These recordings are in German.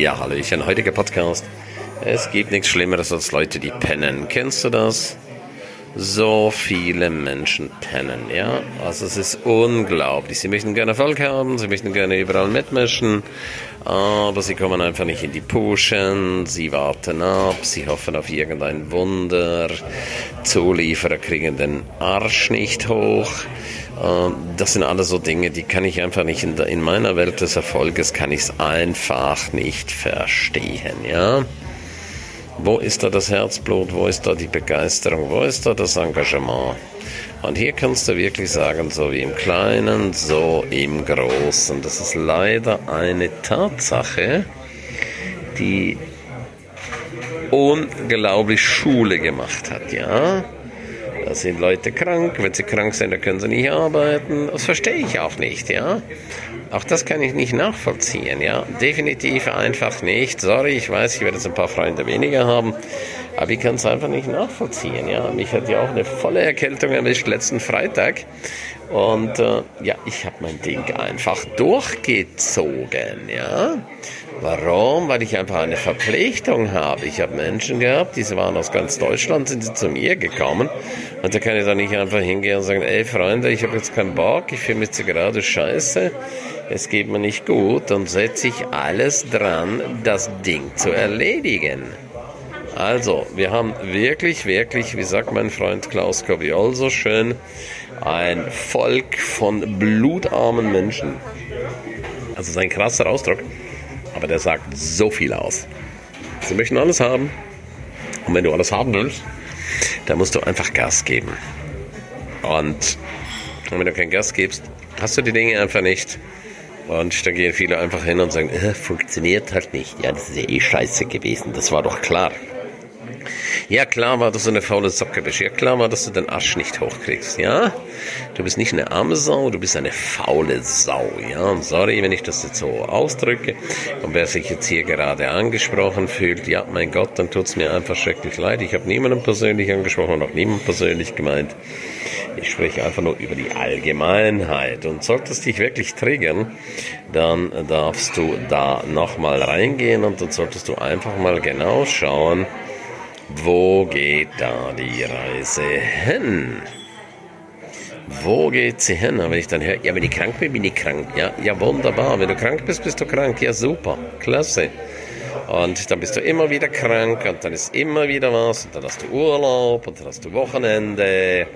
Ja, Hallöchen, heutiger Podcast. Es gibt nichts Schlimmeres als Leute, die pennen. Kennst du das? So viele Menschen pennen, ja? Also es ist unglaublich. Sie möchten gerne Erfolg haben, sie möchten gerne überall mitmischen, aber sie kommen einfach nicht in die Puschen, sie warten ab, sie hoffen auf irgendein Wunder, Zulieferer kriegen den Arsch nicht hoch. Ähm, das sind alles so Dinge, die kann ich einfach nicht in, der, in meiner Welt des Erfolges kann ich es einfach nicht verstehen, ja. Wo ist da das Herzblut? Wo ist da die Begeisterung? Wo ist da das Engagement? Und hier kannst du wirklich sagen, so wie im Kleinen, so im Großen. Das ist leider eine Tatsache, die unglaublich Schule gemacht hat, ja. Da sind Leute krank, wenn sie krank sind, dann können sie nicht arbeiten. Das verstehe ich auch nicht, ja. Auch das kann ich nicht nachvollziehen, ja. Definitiv einfach nicht. Sorry, ich weiß, ich werde jetzt ein paar Freunde weniger haben, aber ich kann es einfach nicht nachvollziehen, ja. Mich hat ja auch eine volle Erkältung erwischt letzten Freitag und äh, ja, ich habe mein Ding einfach durchgezogen, ja. Warum? Weil ich einfach eine Verpflichtung habe. Ich habe Menschen gehabt, diese waren aus ganz Deutschland, sind sie zu mir gekommen. Und da kann ich dann nicht einfach hingehen und sagen, ey Freunde, ich habe jetzt keinen Bock, ich fühle mich gerade scheiße, es geht mir nicht gut. Dann setze ich alles dran, das Ding zu erledigen. Also, wir haben wirklich, wirklich, wie sagt mein Freund Klaus Koviol so schön, ein Volk von blutarmen Menschen. Also, das ist ein krasser Ausdruck aber der sagt so viel aus. Sie möchten alles haben. Und wenn du alles haben willst, dann musst du einfach Gas geben. Und wenn du kein Gas gibst, hast du die Dinge einfach nicht. Und dann gehen viele einfach hin und sagen, äh, funktioniert halt nicht. Ja, das ist ja eh scheiße gewesen. Das war doch klar. Ja, klar war, dass du eine faule Socke bist. Ja, klar war, dass du den Arsch nicht hochkriegst. Ja, du bist nicht eine arme Sau, du bist eine faule Sau. Ja, sorry, wenn ich das jetzt so ausdrücke. Und wer sich jetzt hier gerade angesprochen fühlt, ja, mein Gott, dann tut's mir einfach schrecklich leid. Ich habe niemanden persönlich angesprochen und auch niemanden persönlich gemeint. Ich spreche einfach nur über die Allgemeinheit. Und sollte es dich wirklich triggern, dann darfst du da nochmal reingehen und dann solltest du einfach mal genau schauen, wo geht da die Reise hin? Wo geht sie hin? wenn ich dann höre, ja, wenn ich krank bin, bin ich krank. Ja, ja, wunderbar. Wenn du krank bist, bist du krank. Ja, super. Klasse. Und dann bist du immer wieder krank und dann ist immer wieder was und dann hast du Urlaub und dann hast du Wochenende.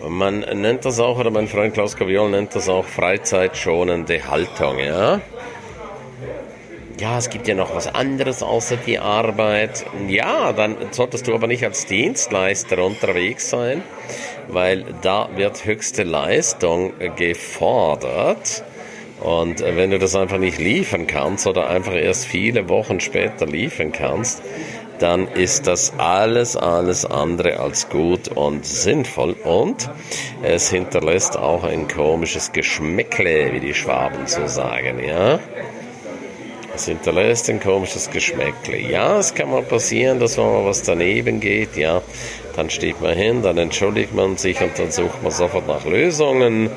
Und man nennt das auch, oder mein Freund Klaus Gaviol nennt das auch freizeitschonende Haltung, ja ja, es gibt ja noch was anderes außer die Arbeit. Ja, dann solltest du aber nicht als Dienstleister unterwegs sein, weil da wird höchste Leistung gefordert. Und wenn du das einfach nicht liefern kannst oder einfach erst viele Wochen später liefern kannst, dann ist das alles, alles andere als gut und sinnvoll. Und es hinterlässt auch ein komisches Geschmäckle, wie die Schwaben so sagen, ja. Es hinterlässt ein komisches Geschmäckle. Ja, es kann mal passieren, dass wenn mal was daneben geht, ja, dann steht man hin, dann entschuldigt man sich und dann sucht man sofort nach Lösungen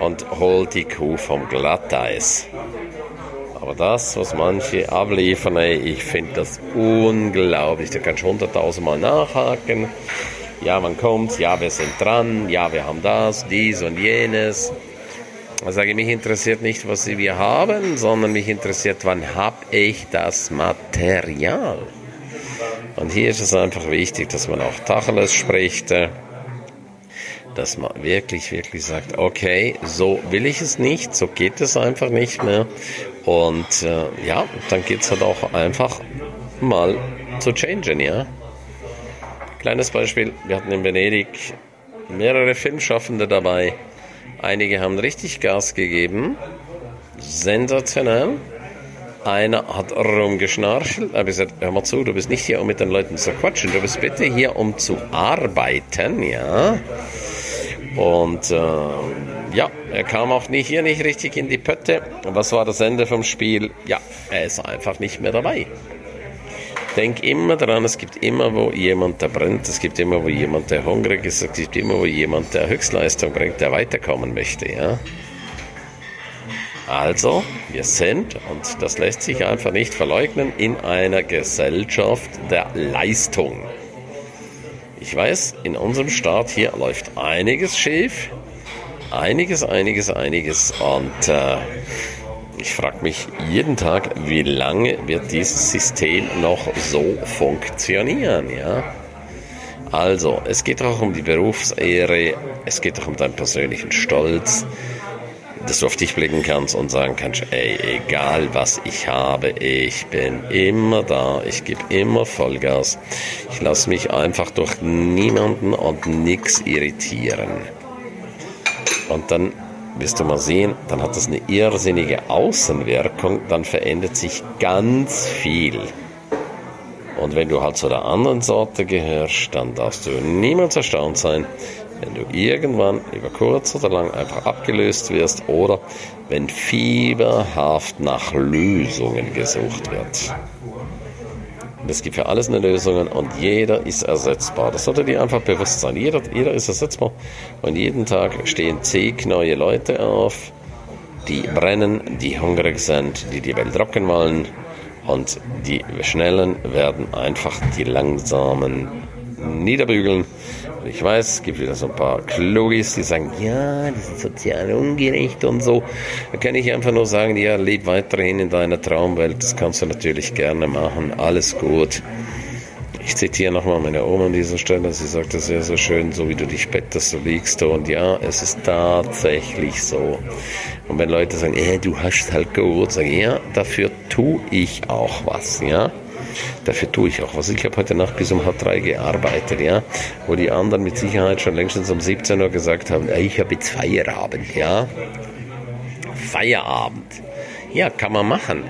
und holt die Kuh vom Glatteis. Aber das, was manche abliefern, ey, ich finde das unglaublich. Da kannst du hunderttausendmal nachhaken. Ja, wann kommt's? Ja, wir sind dran. Ja, wir haben das, dies und jenes. Ich sage, mich interessiert nicht, was wir haben, sondern mich interessiert, wann habe ich das Material. Und hier ist es einfach wichtig, dass man auch Tacheles spricht, äh, dass man wirklich, wirklich sagt, okay, so will ich es nicht, so geht es einfach nicht mehr. Und äh, ja, dann geht es halt auch einfach mal zu changen, ja. Kleines Beispiel, wir hatten in Venedig mehrere Filmschaffende dabei, Einige haben richtig Gas gegeben. Sensationell. Einer hat rumgeschnarchelt. Habe ich gesagt, hör mal zu, du bist nicht hier, um mit den Leuten zu quatschen. Du bist bitte hier, um zu arbeiten, ja. Und äh, ja, er kam auch nicht hier nicht richtig in die Pötte. Was war das Ende vom Spiel? Ja, er ist einfach nicht mehr dabei. Denk immer daran, es gibt immer wo jemand, der brennt, es gibt immer wo jemand, der hungrig ist, es gibt immer wo jemand, der Höchstleistung bringt, der weiterkommen möchte, ja. Also, wir sind, und das lässt sich einfach nicht verleugnen, in einer Gesellschaft der Leistung. Ich weiß, in unserem Staat hier läuft einiges schief. Einiges, einiges, einiges. Und äh, ich frage mich jeden Tag, wie lange wird dieses System noch so funktionieren, ja? Also, es geht auch um die Berufsehre, es geht auch um deinen persönlichen Stolz, dass du auf dich blicken kannst und sagen kannst, ey, egal was ich habe, ich bin immer da, ich gebe immer Vollgas. Ich lasse mich einfach durch niemanden und nichts irritieren. Und dann wirst du mal sehen, dann hat das eine irrsinnige Außenwirkung, dann verändert sich ganz viel. Und wenn du halt zu der anderen Sorte gehörst, dann darfst du niemals erstaunt sein, wenn du irgendwann über kurz oder lang einfach abgelöst wirst oder wenn fieberhaft nach Lösungen gesucht wird. Es gibt für alles eine Lösung und jeder ist ersetzbar. Das sollte dir einfach bewusst sein. Jeder, jeder ist ersetzbar und jeden Tag stehen zig neue Leute auf, die brennen, die hungrig sind, die die Welt rocken wollen und die Schnellen werden einfach die Langsamen niederbügeln. Und ich weiß, es gibt wieder so ein paar Klugis, die sagen, ja, das ist sozial ungerecht und so. Da kann ich einfach nur sagen, ja, leb weiterhin in deiner Traumwelt. Das kannst du natürlich gerne machen. Alles gut. Ich zitiere nochmal meine Oma an dieser Stelle. Sie sagt das sehr, sehr schön, so wie du dich bettest, so liegst du. Und ja, es ist tatsächlich so. Und wenn Leute sagen, eh, du hast halt gut, sage ich, ja, dafür tue ich auch was, ja. Dafür tue ich auch was. Ich habe heute Nacht bis um halb drei gearbeitet, ja, wo die anderen mit Sicherheit schon längstens um 17 Uhr gesagt haben, ich habe jetzt Feierabend, ja. Feierabend. Ja, kann man machen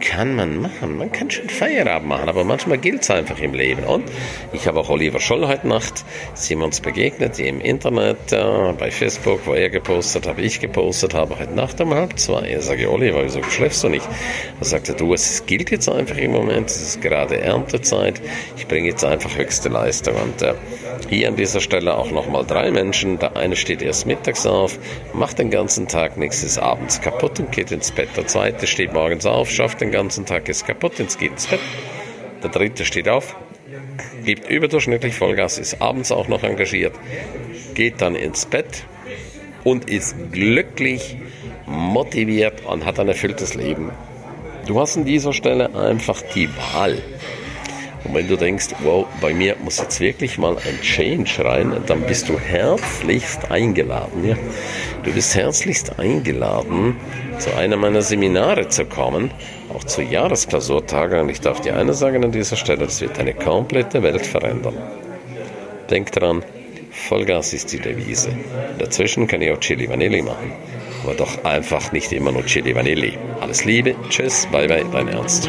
kann man machen. Man kann schon Feierabend machen, aber manchmal gilt es einfach im Leben. Und ich habe auch Oliver Scholl heute Nacht, sind wir uns begegnet im Internet, äh, bei Facebook, wo er gepostet hat, ich gepostet habe, heute Nacht um halb zwei. Er sage, Oliver, wieso schläfst du nicht? Er sagte, du, es gilt jetzt einfach im Moment, es ist gerade Erntezeit, ich bringe jetzt einfach höchste Leistung. Und äh, hier an dieser Stelle auch nochmal drei Menschen. Der eine steht erst mittags auf, macht den ganzen Tag nichts, ist abends kaputt und geht ins Bett. Der zweite steht morgens auf, schafft den ganzen Tag, ist kaputt und geht ins Bett. Der dritte steht auf, gibt überdurchschnittlich Vollgas, ist abends auch noch engagiert, geht dann ins Bett und ist glücklich, motiviert und hat ein erfülltes Leben. Du hast an dieser Stelle einfach die Wahl. Und wenn du denkst, wow, bei mir muss jetzt wirklich mal ein Change rein, dann bist du herzlichst eingeladen. Ja? Du bist herzlichst eingeladen, zu einem meiner Seminare zu kommen, auch zu Jahresklausurtagen. Und ich darf dir eine sagen an dieser Stelle, das wird deine komplette Welt verändern. Denk dran, Vollgas ist die Devise. Dazwischen kann ich auch Chili Vanilli machen. Aber doch einfach nicht immer nur Chili Vanilli. Alles Liebe, tschüss, bye bye, dein Ernst.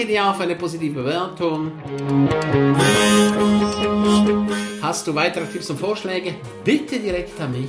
Danke dir für eine positive Bewertung. Hast du weitere Tipps und Vorschläge? Bitte direkt an mich.